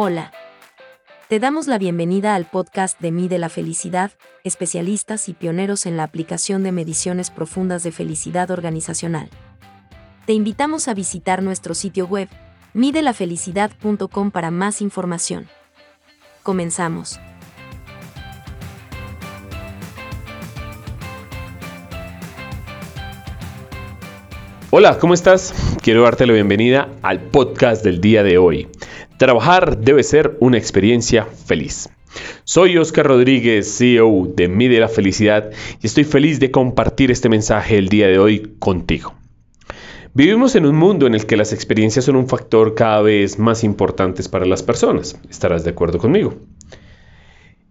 Hola. Te damos la bienvenida al podcast de Mide la Felicidad, especialistas y pioneros en la aplicación de mediciones profundas de felicidad organizacional. Te invitamos a visitar nuestro sitio web, midelafelicidad.com para más información. Comenzamos. Hola, ¿cómo estás? Quiero darte la bienvenida al podcast del día de hoy. Trabajar debe ser una experiencia feliz. Soy Oscar Rodríguez, CEO de Mide la Felicidad y estoy feliz de compartir este mensaje el día de hoy contigo. Vivimos en un mundo en el que las experiencias son un factor cada vez más importante para las personas. ¿Estarás de acuerdo conmigo?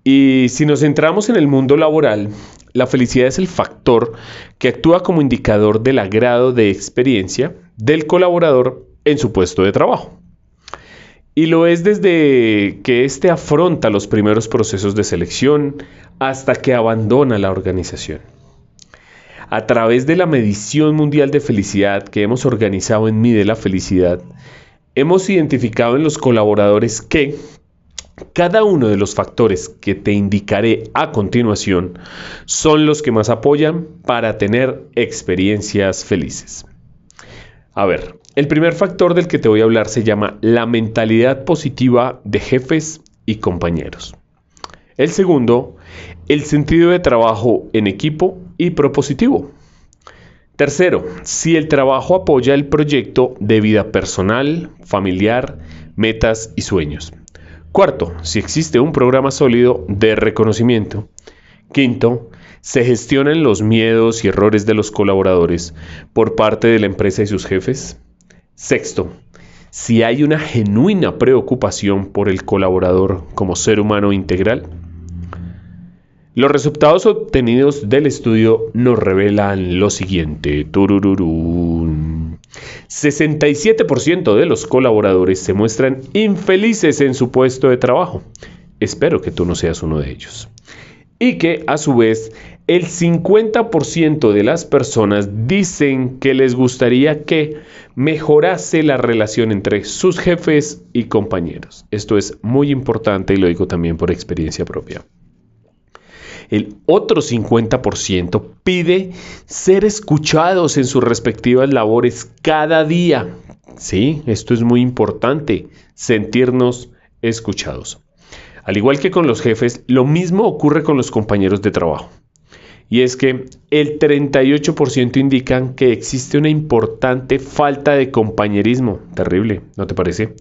Y si nos centramos en el mundo laboral, la felicidad es el factor que actúa como indicador del agrado de experiencia del colaborador en su puesto de trabajo. Y lo es desde que éste afronta los primeros procesos de selección hasta que abandona la organización. A través de la medición mundial de felicidad que hemos organizado en Mide la Felicidad, hemos identificado en los colaboradores que cada uno de los factores que te indicaré a continuación son los que más apoyan para tener experiencias felices. A ver, el primer factor del que te voy a hablar se llama la mentalidad positiva de jefes y compañeros. El segundo, el sentido de trabajo en equipo y propositivo. Tercero, si el trabajo apoya el proyecto de vida personal, familiar, metas y sueños. Cuarto, si existe un programa sólido de reconocimiento. Quinto, se gestionan los miedos y errores de los colaboradores por parte de la empresa y sus jefes. Sexto, si hay una genuina preocupación por el colaborador como ser humano integral. Los resultados obtenidos del estudio nos revelan lo siguiente. 67% de los colaboradores se muestran infelices en su puesto de trabajo. Espero que tú no seas uno de ellos. Y que a su vez el 50% de las personas dicen que les gustaría que mejorase la relación entre sus jefes y compañeros. Esto es muy importante y lo digo también por experiencia propia. El otro 50% pide ser escuchados en sus respectivas labores cada día. Sí, esto es muy importante, sentirnos escuchados. Al igual que con los jefes, lo mismo ocurre con los compañeros de trabajo. Y es que el 38% indican que existe una importante falta de compañerismo. Terrible, ¿no te parece?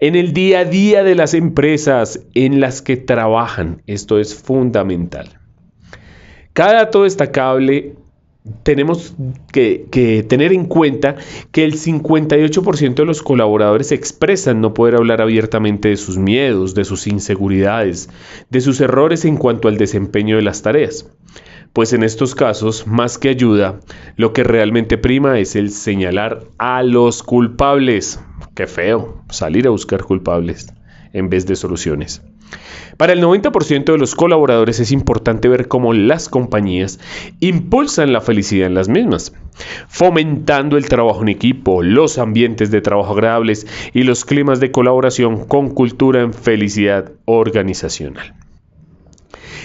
En el día a día de las empresas en las que trabajan. Esto es fundamental. Cada dato destacable tenemos que, tener en cuenta que el 58% de los colaboradores expresan no poder hablar abiertamente de sus miedos, de sus inseguridades, de sus errores en cuanto al desempeño de las tareas. Pues en estos casos, más que ayuda, lo que realmente prima es el señalar a los culpables. Qué feo, salir a buscar culpables en vez de soluciones. Para el 90% de los colaboradores es importante ver cómo las compañías impulsan la felicidad en las mismas, fomentando el trabajo en equipo, los ambientes de trabajo agradables y los climas de colaboración con cultura en felicidad organizacional.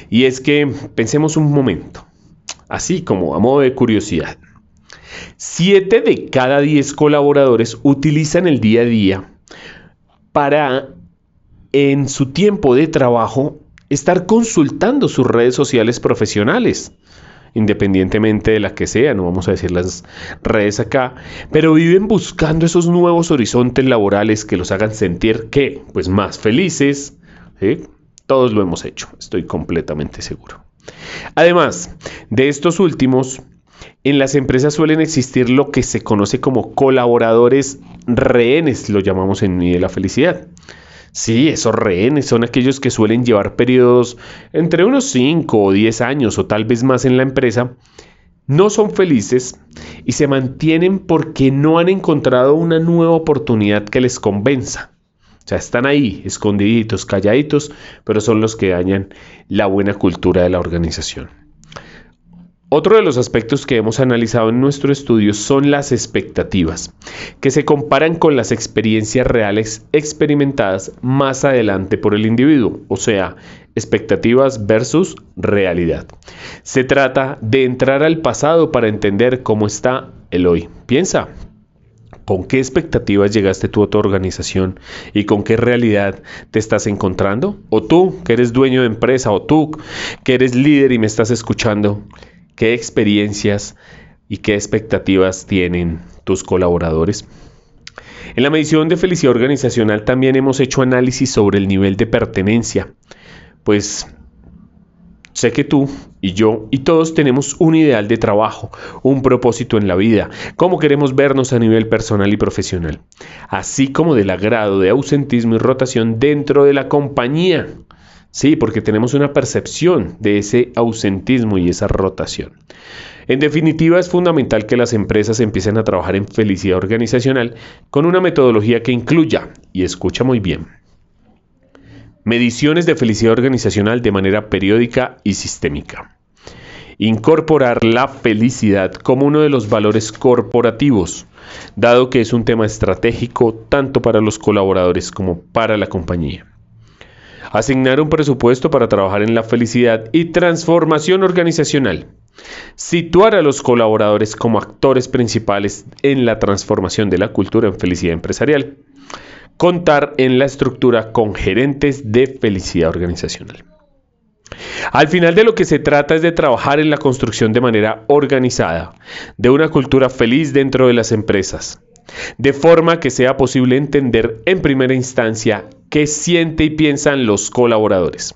Y es que pensemos un momento, así como a modo de curiosidad. Siete de cada diez colaboradores utilizan el día a día para, en su tiempo de trabajo, estar consultando sus redes sociales profesionales, independientemente de la que sea, no vamos a decir las redes acá, pero viven buscando esos nuevos horizontes laborales que los hagan sentir que, pues más felices, todos lo hemos hecho, estoy completamente seguro. Además de estos últimos, en las empresas suelen existir lo que se conoce como colaboradores rehenes, lo llamamos en de la felicidad. Sí, esos rehenes son aquellos que suelen llevar periodos entre unos 5 o 10 años o tal vez más en la empresa, no son felices y se mantienen porque no han encontrado una nueva oportunidad que les convenza. O sea, están ahí, escondiditos, calladitos, pero son los que dañan la buena cultura de la organización. Otro de los aspectos que hemos analizado en nuestro estudio son las expectativas, que se comparan con las experiencias reales experimentadas más adelante por el individuo, o sea, expectativas versus realidad. Se trata de entrar al pasado para entender cómo está el hoy. Piensa, ¿Con qué expectativas llegaste tú a tu organización y con qué realidad te estás encontrando? O tú, que eres dueño de empresa, o tú, que eres líder y me estás escuchando, ¿qué experiencias y qué expectativas tienen tus colaboradores? En la medición de felicidad organizacional también hemos hecho análisis sobre el nivel de pertenencia, pues Sé que tú y yo y todos tenemos un ideal de trabajo, un propósito en la vida, cómo queremos vernos a nivel personal y profesional, así como del agrado de ausentismo y rotación dentro de la compañía. Sí, porque tenemos una percepción de ese ausentismo y esa rotación. En definitiva, es fundamental que las empresas empiecen a trabajar en felicidad organizacional con una metodología que incluya, y escucha muy bien, Mediciones de felicidad organizacional de manera periódica y sistémica. Incorporar la felicidad como uno de los valores corporativos, dado que es un tema estratégico tanto para los colaboradores como para la compañía. Asignar un presupuesto para trabajar en la felicidad y transformación organizacional. Situar a los colaboradores como actores principales en la transformación de la cultura en felicidad empresarial contar en la estructura con gerentes de felicidad organizacional. Al final de lo que se trata es de trabajar en la construcción de manera organizada de una cultura feliz dentro de las empresas, de forma que sea posible entender en primera instancia qué siente y piensan los colaboradores,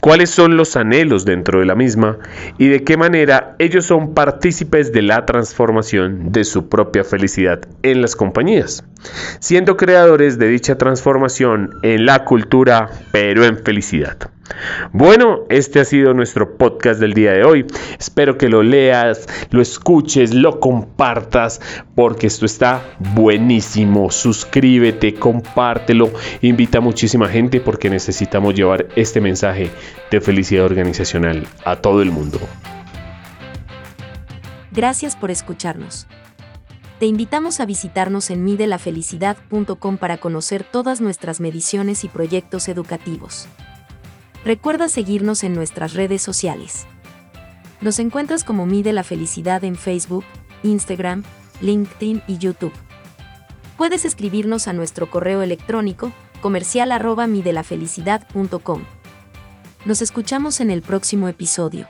cuáles son los anhelos dentro de la misma y de qué manera ellos son partícipes de la transformación de su propia felicidad en las compañías, siendo creadores de dicha transformación en la cultura, pero en felicidad. Bueno, este ha sido nuestro podcast del día de hoy. Espero que lo leas, lo escuches, lo compartas, porque esto está buenísimo. Suscríbete, compártelo, invita muchísima gente porque necesitamos llevar este mensaje de felicidad organizacional a todo el mundo. Gracias por escucharnos. Te invitamos a visitarnos en midelafelicidad.com para conocer todas nuestras mediciones y proyectos educativos. Recuerda seguirnos en nuestras redes sociales. Nos encuentras como Mide la Felicidad en Facebook, Instagram, LinkedIn y YouTube. Puedes escribirnos a nuestro correo electrónico comercial arroba midelafelicidad.com. Nos escuchamos en el próximo episodio.